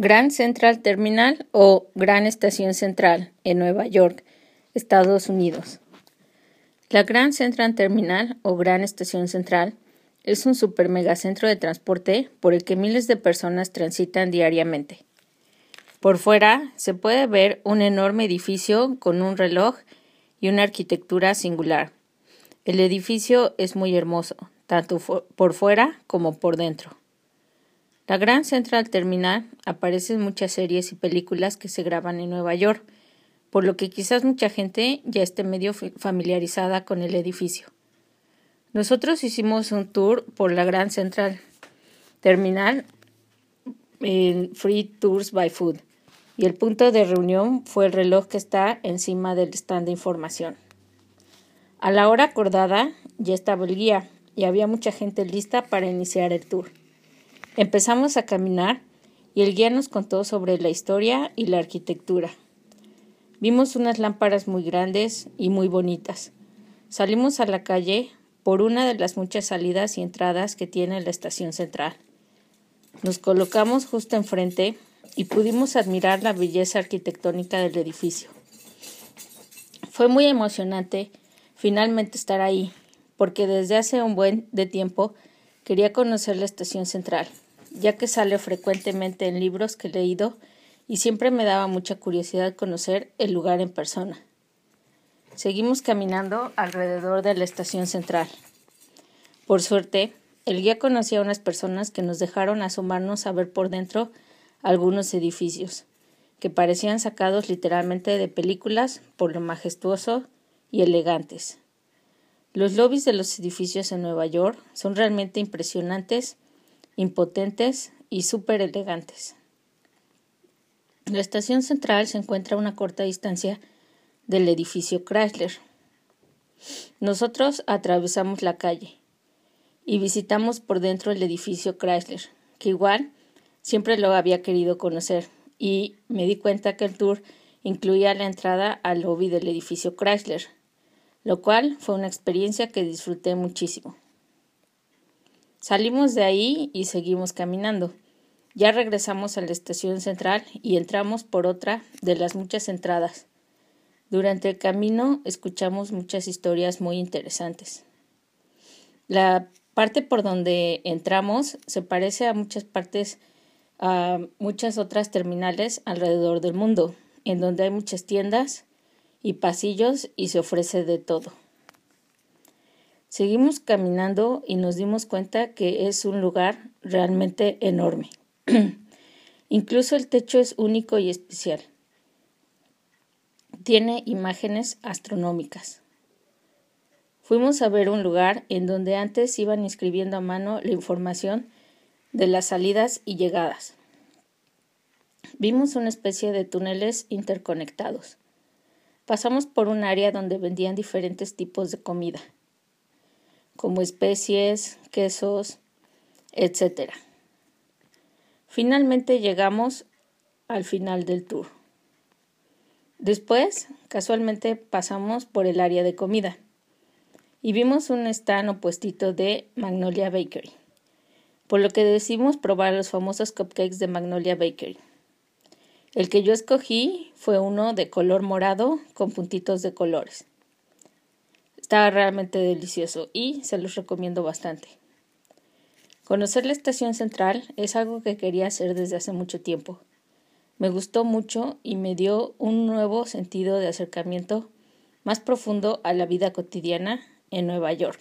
Grand Central Terminal o Gran Estación Central en Nueva York, Estados Unidos. La Grand Central Terminal o Gran Estación Central es un super megacentro de transporte por el que miles de personas transitan diariamente. Por fuera se puede ver un enorme edificio con un reloj y una arquitectura singular. El edificio es muy hermoso, tanto por fuera como por dentro. La Gran Central Terminal aparece en muchas series y películas que se graban en Nueva York, por lo que quizás mucha gente ya esté medio familiarizada con el edificio. Nosotros hicimos un tour por la Gran Central Terminal en Free Tours by Food y el punto de reunión fue el reloj que está encima del stand de información. A la hora acordada ya estaba el guía y había mucha gente lista para iniciar el tour. Empezamos a caminar y el guía nos contó sobre la historia y la arquitectura. Vimos unas lámparas muy grandes y muy bonitas. Salimos a la calle por una de las muchas salidas y entradas que tiene la estación central. Nos colocamos justo enfrente y pudimos admirar la belleza arquitectónica del edificio. Fue muy emocionante finalmente estar ahí, porque desde hace un buen de tiempo quería conocer la estación central ya que sale frecuentemente en libros que he leído y siempre me daba mucha curiosidad conocer el lugar en persona. Seguimos caminando alrededor de la estación central. Por suerte, el guía conocía a unas personas que nos dejaron asomarnos a ver por dentro algunos edificios, que parecían sacados literalmente de películas por lo majestuoso y elegantes. Los lobbies de los edificios en Nueva York son realmente impresionantes impotentes y súper elegantes. La estación central se encuentra a una corta distancia del edificio Chrysler. Nosotros atravesamos la calle y visitamos por dentro el edificio Chrysler, que igual siempre lo había querido conocer, y me di cuenta que el tour incluía la entrada al lobby del edificio Chrysler, lo cual fue una experiencia que disfruté muchísimo. Salimos de ahí y seguimos caminando. Ya regresamos a la estación central y entramos por otra de las muchas entradas. Durante el camino escuchamos muchas historias muy interesantes. La parte por donde entramos se parece a muchas partes, a muchas otras terminales alrededor del mundo, en donde hay muchas tiendas y pasillos y se ofrece de todo. Seguimos caminando y nos dimos cuenta que es un lugar realmente enorme. Incluso el techo es único y especial. Tiene imágenes astronómicas. Fuimos a ver un lugar en donde antes iban inscribiendo a mano la información de las salidas y llegadas. Vimos una especie de túneles interconectados. Pasamos por un área donde vendían diferentes tipos de comida como especies, quesos, etc. Finalmente llegamos al final del tour. Después, casualmente pasamos por el área de comida y vimos un stand opuestito de Magnolia Bakery, por lo que decidimos probar los famosos cupcakes de Magnolia Bakery. El que yo escogí fue uno de color morado con puntitos de colores. Está realmente delicioso y se los recomiendo bastante. Conocer la estación central es algo que quería hacer desde hace mucho tiempo. Me gustó mucho y me dio un nuevo sentido de acercamiento más profundo a la vida cotidiana en Nueva York.